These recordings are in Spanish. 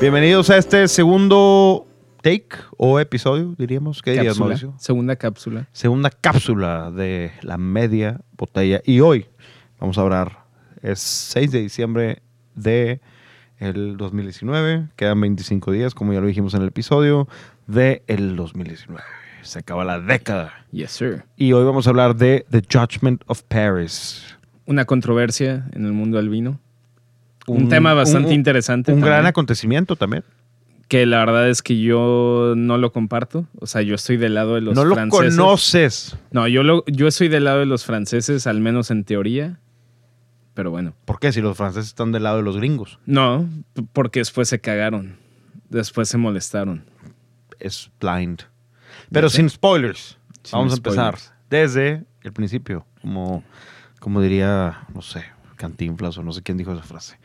Bienvenidos a este segundo take o episodio, diríamos. ¿Qué dirías, Cápsula. Mauricio? Segunda cápsula. Segunda cápsula de la media botella. Y hoy vamos a hablar, es 6 de diciembre de el 2019. Quedan 25 días, como ya lo dijimos en el episodio, de el 2019. Se acaba la década. Yes, sir. Y hoy vamos a hablar de The Judgment of Paris. Una controversia en el mundo del Un, tema bastante un- interesante. Un gran acontecimiento también. Que la verdad es que yo no lo comparto. O sea, yo estoy del lado de los no lo franceses. conoces. No, yo, lo, yo estoy del lado de los franceses, al menos en teoría. Pero bueno. ¿Por qué? Si los franceses están del lado de los gringos. No, porque después se cagaron. Después se molestaron. Es blind. Pero sin spoilers. Sin Vamos a empezar desde el principio. Como, como diría, no sé, Cantinflas o no sé quién dijo esa frase.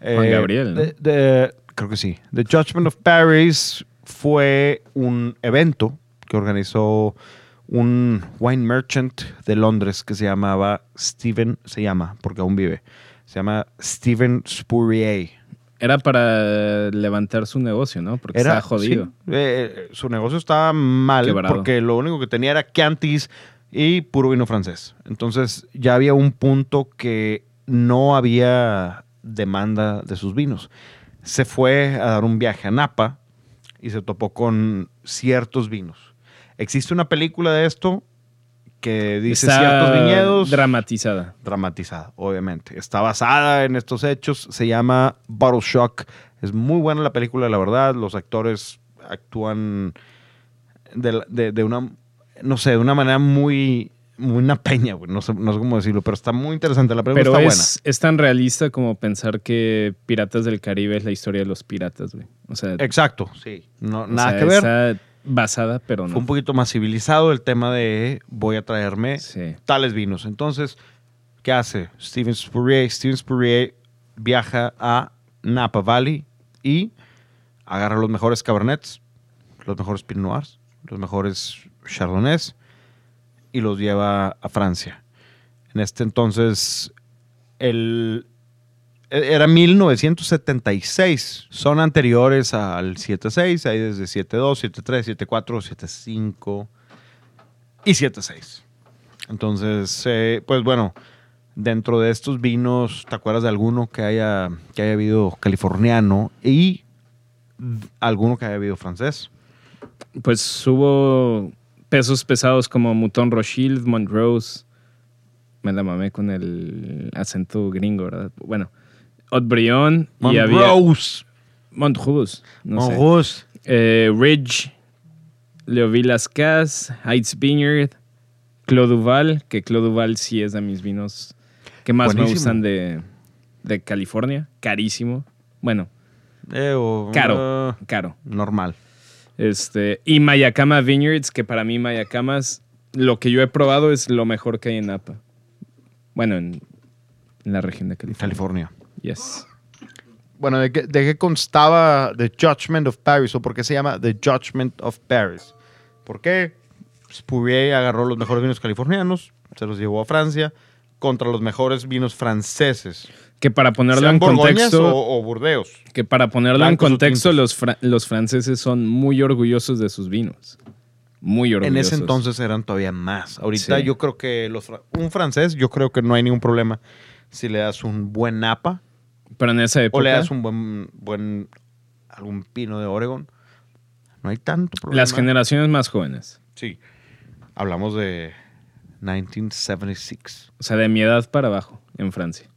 Juan Gabriel, ¿no? de- de- creo que sí. The Judgment of Paris fue un evento que organizó un wine merchant de Londres que se llamaba Stephen, se llama, porque aún vive, se llama Stephen Spurrier. Era para levantar su negocio, ¿no? Porque estaba jodido. sí, eh, su negocio estaba mal Quebrado. porque lo único que tenía era Chiantis y puro vino francés. Entonces ya había un punto que no había demanda de sus vinos. Se fue a dar un viaje a Napa y se topó con ciertos vinos. Existe una película de esto que dice Está ciertos viñedos dramatizada. dramatizada, obviamente. Está basada en estos hechos, se llama Bottle Shock. Es muy buena la película, la verdad. Los actores actúan de, de- de una, no sé, de una manera muy una peña, güey. No sé, no sé cómo decirlo, pero está muy interesante. La película Pero está es, es tan realista como pensar que Piratas del Caribe es la historia de los piratas, güey. O sea, buena. Exacto, sí. No, nada sea, que ver. está basada, pero Fue no. un poquito más civilizado el tema de voy a traerme Sí. tales vinos. Entonces, ¿qué hace? Steven Spurrier. Steven Spurrier viaja a Napa Valley y agarra los mejores cabernets, los mejores Pinot Noirs, los mejores Chardonnays y los lleva a Francia. En este entonces, el, e- era 1976. Son anteriores al 76. Hay desde 72, 73, 74, 75 y 76. Entonces, eh, pues bueno, dentro de estos vinos, ¿te acuerdas de alguno que haya, que haya habido californiano y alguno que haya habido francés? Pues hubo pesos pesados como Mouton Rothschild, Montrose. Me la mamé con el acento gringo, ¿verdad? Bueno, Haut-Brion y había Montrose. Montrose, no. Montrose. Eh, Ridge, Leoville Lascaz, Heights Vineyard, Clos Duval, que Clos Duval sí es de mis vinos que más me gustan de, de California. Carísimo. Bueno, Eh, o- Caro. caro. normal. Este, y Mayacama Vineyards, que para mí Mayacamas, lo que yo he probado es lo mejor que hay en Napa. Bueno, en, en la región de California. California. Yes. Bueno, ¿de qué, de qué constaba The Judgment of Paris? ¿O por qué se llama The Judgment of Paris? ¿Por qué? Spurrier agarró los mejores vinos californianos, se los llevó a Francia contra los mejores vinos franceses. Que para ponerlo en contexto, o, o Burdeos. que para ponerlo en contexto, los, fra- los franceses son muy orgullosos de sus vinos. Muy En orgullosos. ese entonces eran todavía más. Ahorita Sí. yo creo que los, fra- un francés, yo creo que no hay ningún problema si le das un buen napa Pero en esa época, o le das un buen, buen algún pino de Oregon. No hay tanto problema. las generaciones más jóvenes, Sí. Hablamos de 1976. o sea, de mi edad para abajo, en Francia.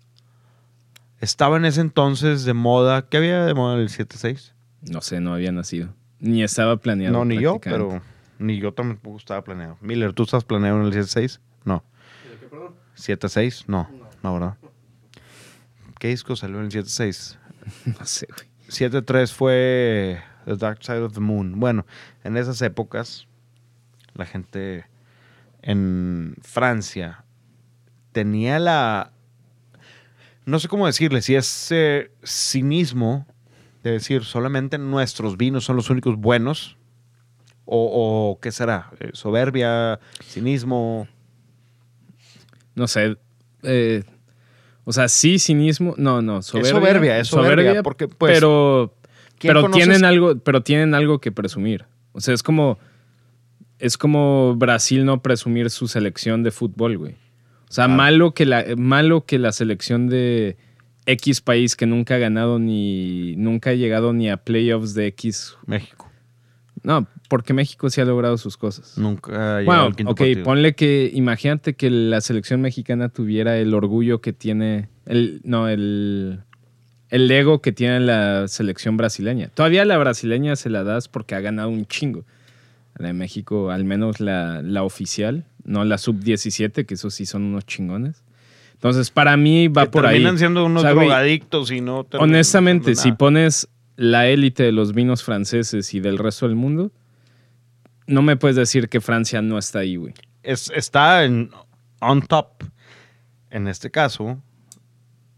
Estaba en ese entonces de moda. ¿Qué había de moda en el 76? No sé, no había nacido. Ni estaba planeado. No, ni yo, pero ni yo tampoco estaba planeado. Miller, ¿tú estás planeado en el 76? No. ¿76? No, no, ¿verdad? ¿Qué disco salió en el 76? No sé, güey. 7.3 fue The Dark Side of the Moon. Bueno, en esas épocas, la gente en Francia tenía la... No sé cómo decirle, si es eh, cinismo de decir solamente nuestros vinos son los únicos buenos, o, o qué será, Eh, soberbia, cinismo. No sé. eh, o sea, sí, cinismo. No, no, Es soberbia. soberbia, es soberbia, porque, pues- pero, ¿Quién Pero tienen, algo, pero tienen algo que presumir. O sea, es como. Es como Brasil no presumir su selección de fútbol, güey. O sea, malo, que la, malo que la selección de X país que nunca ha ganado ni. nunca ha llegado ni a playoffs de X. México. No, porque México sí ha logrado sus cosas. Nunca ha Bueno, al quinto ok, partido. ponle que. Imagínate que la selección mexicana tuviera el orgullo que tiene. El, no, el. El ego que tiene la selección brasileña. Todavía la brasileña se la das porque ha ganado un chingo. La de México, al menos la, la oficial, no la sub-17, que esos sí son unos chingones. Entonces, para mí va Que por ahí. terminan siendo unos O sea, güey, drogadictos y no Honestamente, si pones la élite de los vinos franceses y del resto del mundo, no me puedes decir que Francia no está ahí, güey. Es- está en on top. En este caso,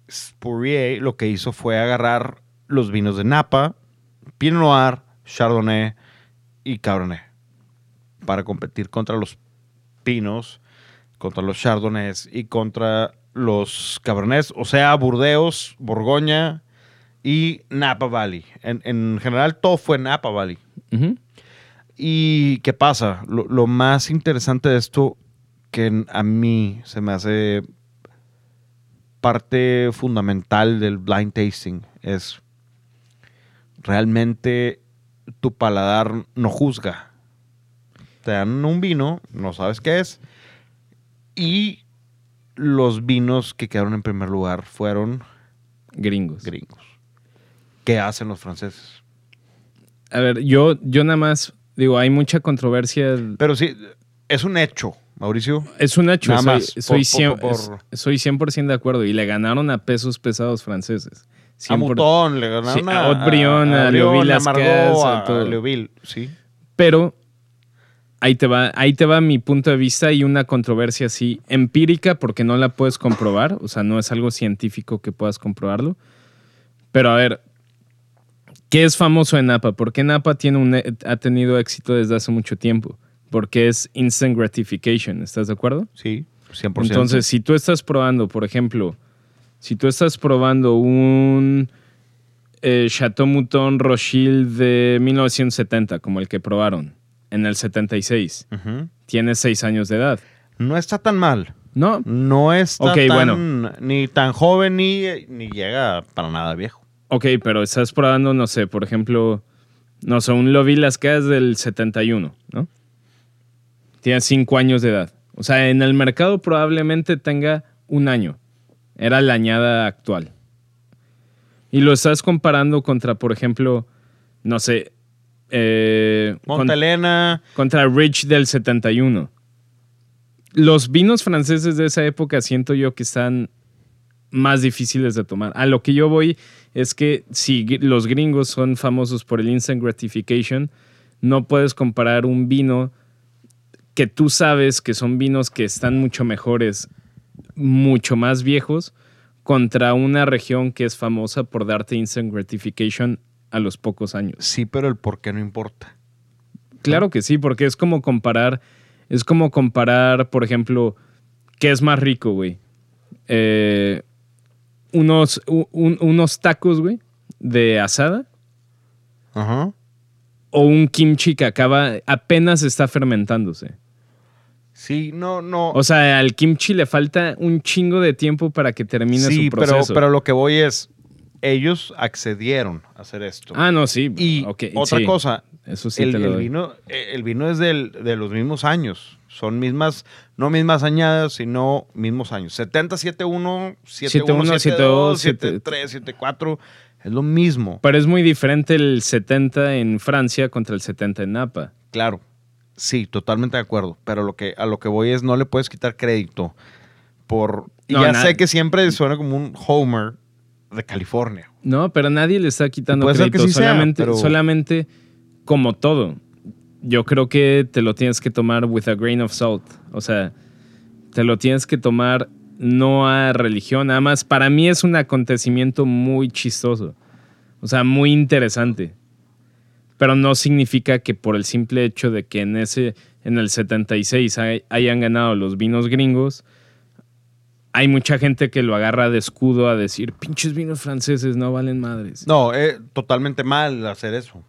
Spurrier lo que hizo fue agarrar los vinos de Napa, Pinot Noir, Chardonnay y Cabernet para competir contra los pinos, contra los Chardonnays y contra los Cabernets, o sea, Burdeos, Borgoña y Napa Valley. En, en general todo fue Napa Valley. ¿Y qué pasa? Lo, lo más interesante de esto que a mí se me hace parte fundamental del blind tasting es realmente tu paladar no juzga. Te dan un vino, no sabes qué es, y los vinos que quedaron en primer lugar fueron Gringos. gringos. ¿Qué hacen los franceses? A ver, yo, yo nada más digo, hay mucha controversia. Pero sí, es un hecho, Mauricio. Es un hecho, Nada soy, más, soy, por- 100, por- por- es- soy 100% de acuerdo. Y le ganaron a pesos pesados franceses. A 100%. Mutón, le ganaron Sí, a, a Haute-Brion, a Leoville, Leoville a Margot, a a. Leoville, sí. Pero ahí te, va, ahí te va mi punto de vista y una controversia así empírica porque no la puedes comprobar. O sea, no es algo científico que puedas comprobarlo. Pero a ver, ¿qué es famoso en Napa? ¿Por qué Napa tiene un, e- ha tenido éxito desde hace mucho tiempo? Porque es instant gratification, ¿estás de acuerdo? Sí, 100%. Entonces, si tú estás probando, por ejemplo, si tú estás probando un eh, Chateau Mouton Rothschild de 1970, como el que probaron en el 76, Ujú. tienes seis años de edad. no está tan mal. No, No está tan, bueno. ni tan joven ni, ni llega para nada viejo. ok, pero estás probando, no sé, por ejemplo, no sé, un Lovie Lascaz del 71, ¿no? Tienes cinco años de edad. O sea, en el mercado probablemente tenga un año. Era la añada actual. Y lo estás comparando contra, por ejemplo, no sé, eh, con- Montelena, contra Rich del 71. Los vinos franceses de esa época siento yo que están más difíciles de tomar. A lo que yo voy es que si los gringos son famosos por el instant gratification, no puedes comparar un vino que tú sabes que son vinos que están mucho mejores, mucho más viejos, contra una región que es famosa por darte instant gratification a los pocos años. sí, pero el por qué no importa. Claro que sí, porque es como comparar, es como comparar, por ejemplo, ¿qué es más rico, güey? Eh, unos, un- unos tacos, güey, de asada Ajá. o un kimchi que acaba, apenas está fermentándose. Sí, no, no. O sea, al kimchi le falta un chingo de tiempo para que termine sí, su pero, proceso. pero lo que voy es, ellos accedieron a hacer esto. ah, no, sí. y otra sí, cosa, Eso sí el, te lo el doy. vino, eh, el vino es del- de los mismos años. Son mismas, no mismas añadas, sino mismos años. 70, 71, 71, 71, 72, 72, 73, 74. Es lo mismo. Pero es muy diferente el 70 en Francia contra el 70 en Napa. Claro. Sí, totalmente de acuerdo. Pero lo que, a lo que voy es, no le puedes quitar crédito por... Y No, ya sé que siempre suena como un Homer de California. No, pero nadie le está quitando crédito. sí sea, solamente, pero- solamente como todo. Yo creo que te lo tienes que tomar with a grain of salt. O sea, te lo tienes que tomar no a religión. Nada más, para mí es un acontecimiento muy chistoso. O sea, muy interesante. Pero no significa que por el simple hecho de que en ese, en el 76 hay- hayan ganado los vinos gringos, hay mucha gente que lo agarra de escudo a decir, pinches vinos franceses no valen madres. No, es totalmente mal hacer eso.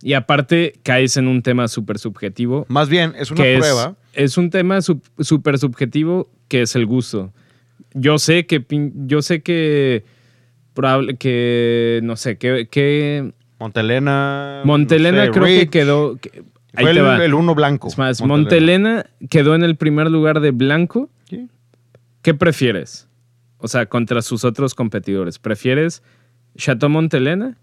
Y aparte caes en un tema súper subjetivo. Más bien, es una es- prueba. Es, un tema súper subjetivo que es el gusto. Yo sé que, pin- yo sé que, probable, que, no sé, que, que Montelena. Montelena no sé, creo que quedó... que- ahí Fue te el, va. el uno blanco. Es más, Montelena quedó en el primer lugar de blanco. ¿Qué prefieres? O sea, contra sus otros competidores. ¿Prefieres Chateau Montelena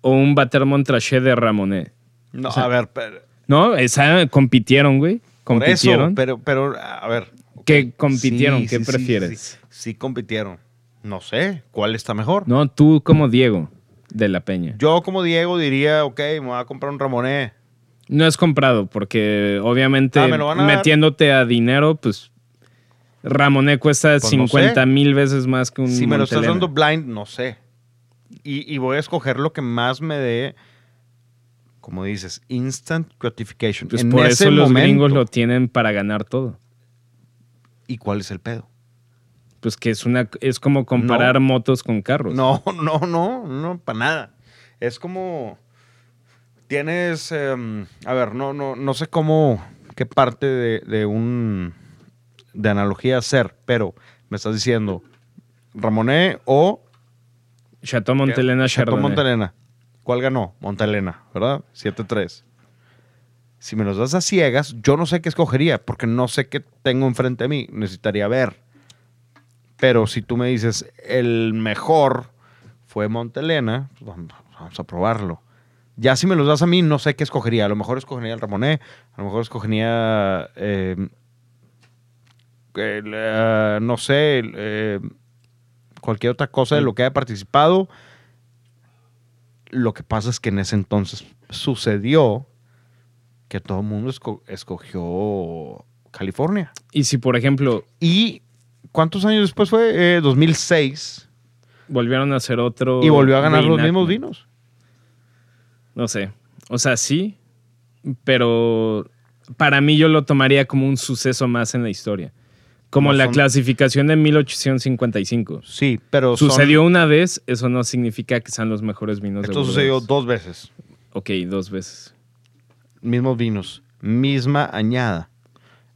o un Bater Montrachet de Ramonet? No, O sea, a ver, pero, No, esa compitieron, güey. por eso, Compitieron. pero, pero, a ver. ¿Qué compitieron? Sí, ¿Qué sí, prefieres? Sí, sí compitieron. No sé, ¿cuál está mejor? No, tú como Diego de la Peña. Yo como Diego diría, ok, me voy a comprar un Ramonet. No es comprado porque obviamente Ah, metiéndote a dinero, pues Ramonet cuesta Pues no 50 sé. mil veces más que un Si me lo estás dando blind, no sé. Y, y voy a escoger lo que más me dé, como dices, instant gratification. Pues en por ese eso los momento. gringos lo tienen para ganar todo. ¿Y cuál es el pedo? Pues que es una es como comparar No. motos con carros. No, no, no, no, para nada. Es como tienes, em, a ver, no, no, no sé cómo, qué parte de, de un de analogía hacer, pero me estás diciendo Ramonet o Chateau Montelena Chateau Chardonnay. Montelena. ¿Cuál ganó? Montelena, ¿verdad? 7-3. Si me los das a ciegas, yo no sé qué escogería, porque no sé qué tengo enfrente de mí. Necesitaría ver. Pero si tú me dices, el mejor fue Montelena, pues vamos, a probarlo. Ya si me los das a mí, no sé qué escogería. A lo mejor escogería el Ramonet, a lo mejor escogería, eh, el, eh, no sé, el, eh, cualquier otra cosa de lo que haya participado. Lo que pasa es que en ese entonces sucedió que todo el mundo esco- escogió California. Y si, por ejemplo, ¿Y cuántos años después fue? Eh, 2006. volvieron a hacer otro. Y volvió a ganar los mismos vinos. No sé. O sea, sí, pero para mí yo lo tomaría como un suceso más en la historia. Como No la son- clasificación de 1855. Sí, pero son- Sucedió una vez, eso no significa que sean los mejores vinos de Esto sucedió dos veces. Ok, dos veces. Mismos vinos. Misma añada.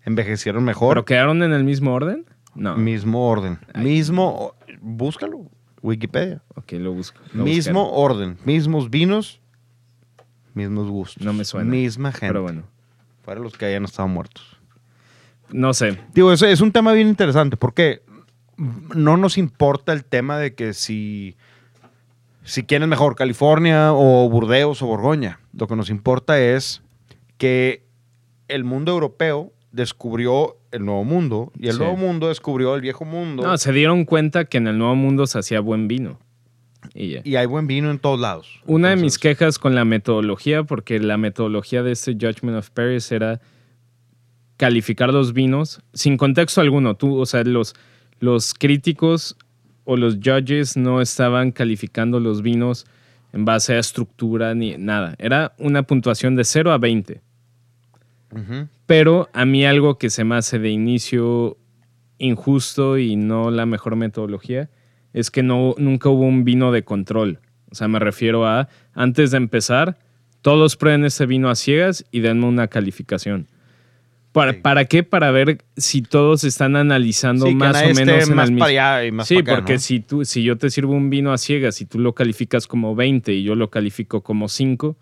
Envejecieron mejor. ¿Pero quedaron en el mismo orden? No. Mismo orden. Mismo. Búscalo. Wikipedia. Ok, lo busco. lo Mismo buscaré. orden. Mismos vinos. Mismos gustos. No me suena. Misma gente. Pero bueno, Para los que hayan estado muertos. No sé. Digo, es, es un tema bien interesante porque no nos importa el tema de que si, si quién es mejor, California o Burdeos o Borgoña. Lo que nos importa es que el mundo europeo descubrió el nuevo mundo y el Sí. nuevo mundo descubrió el viejo mundo. No, se dieron cuenta que en el Nuevo Mundo se hacía buen vino. Y hay buen vino en todos lados. Una de mis quejas con la metodología, porque la metodología de este Judgment of Paris era calificar los vinos sin contexto alguno. Tú, o sea, los, los críticos o los judges no estaban calificando los vinos en base a estructura ni nada. Era una puntuación de 0 a 20. ujú. Pero a mí algo que se me hace de inicio injusto y no la mejor metodología es que no, nunca hubo un vino de control. O sea, me refiero a, antes de empezar, todos prueben ese vino a ciegas y denme una calificación. ¿Para, Sí. ¿Para qué? Para ver si todos están analizando Sí, más o menos en más el mismo... para allá y más Sí, para acá, porque ¿no? si, tú, si yo te sirvo un vino a ciegas y tú lo calificas como 20 y yo lo califico como 5,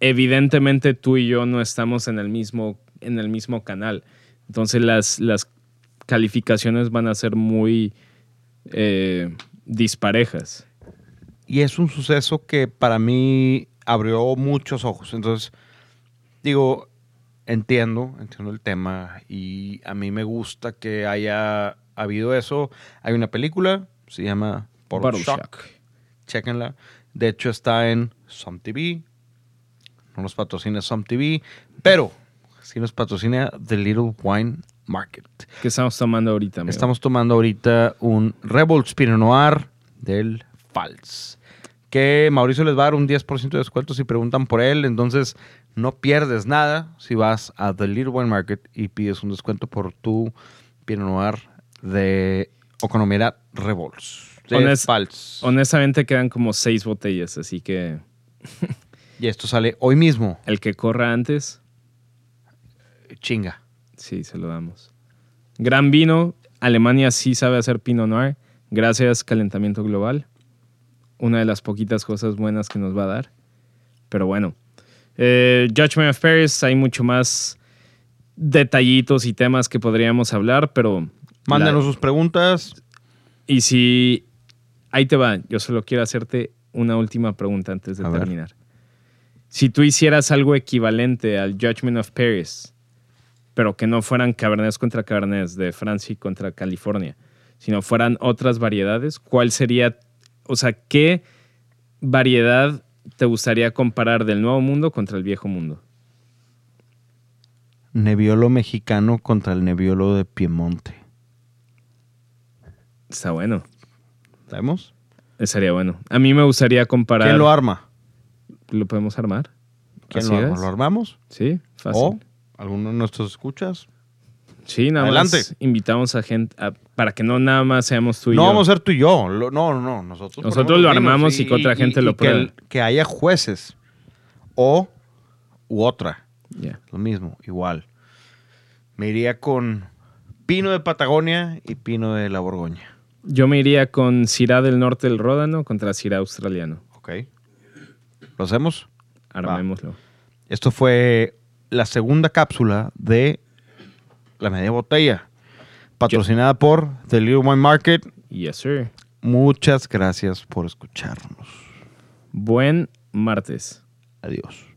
evidentemente tú y yo no estamos en el mismo, en el mismo canal. Entonces las, las calificaciones van a ser muy eh, disparejas. Y es un suceso que para mí abrió muchos ojos. Entonces, digo, entiendo, entiendo el tema y a mí me gusta que haya habido eso. Hay una película, se llama Bottle Shock. Shock. Chéquenla. De hecho, está en Some TV. No nos patrocina Some TV, pero sí nos patrocina The Little Wine Market. ¿Qué estamos tomando ahorita? amigo? Estamos tomando ahorita un Revolts Pinot Noir del Fals. Que Mauricio les va a dar un 10% de descuento si preguntan por él. Entonces no pierdes nada si vas a The Little Wine Market y pides un descuento por tu Pinot Noir de Oconomera Revolts. Honest-. Honestamente quedan como seis botellas, así que Y esto sale hoy mismo. el que corra antes, Chinga. sí, se lo damos. Gran vino. Alemania sí sabe hacer Pinot Noir. Gracias calentamiento global. Una de las poquitas cosas buenas que nos va a dar. Pero bueno. Eh, Judgment of Paris, hay mucho más detallitos y temas que podríamos hablar, pero... Mándanos la- sus preguntas. Y si... Ahí te va. Yo solo quiero hacerte una última pregunta antes de A ver. terminar. Si tú hicieras algo equivalente al Judgment of Paris, pero que no fueran Cabernets contra Cabernets de Francia y contra California, sino fueran otras variedades, ¿cuál sería, o sea, qué variedad te gustaría comparar del Nuevo Mundo contra el Viejo Mundo? Nebbiolo mexicano contra el Nebbiolo de Piemonte. Está bueno, ¿Sabemos? estaría bueno. A mí me gustaría comparar... ¿Quién lo arma? ¿Lo podemos armar? ¿Quién ¿A lo arma? ¿Lo armamos? Sí, fácil. ¿O alguno de nuestros escuchas? Sí, nada Adelante. más invitamos a gente a- para que no nada más seamos tú y no yo. vamos a ser tú y yo. Lo- no, no, no. Nosotros, Nosotros lo armamos y que otra gente lo que pruebe. el- Que, haya jueces. O u otra. Lo mismo, igual. Me iría con Pino de Patagonia y Pino de la Borgoña. Yo me iría con Syrah del norte del Ródano contra Syrah australiano. ¿Ok? ¿Lo hacemos? Armémoslo. Esto fue la segunda cápsula de La Media Botella, patrocinada por The Little Wine Market. Yes, sir. Muchas gracias por escucharnos. Buen martes. Adiós.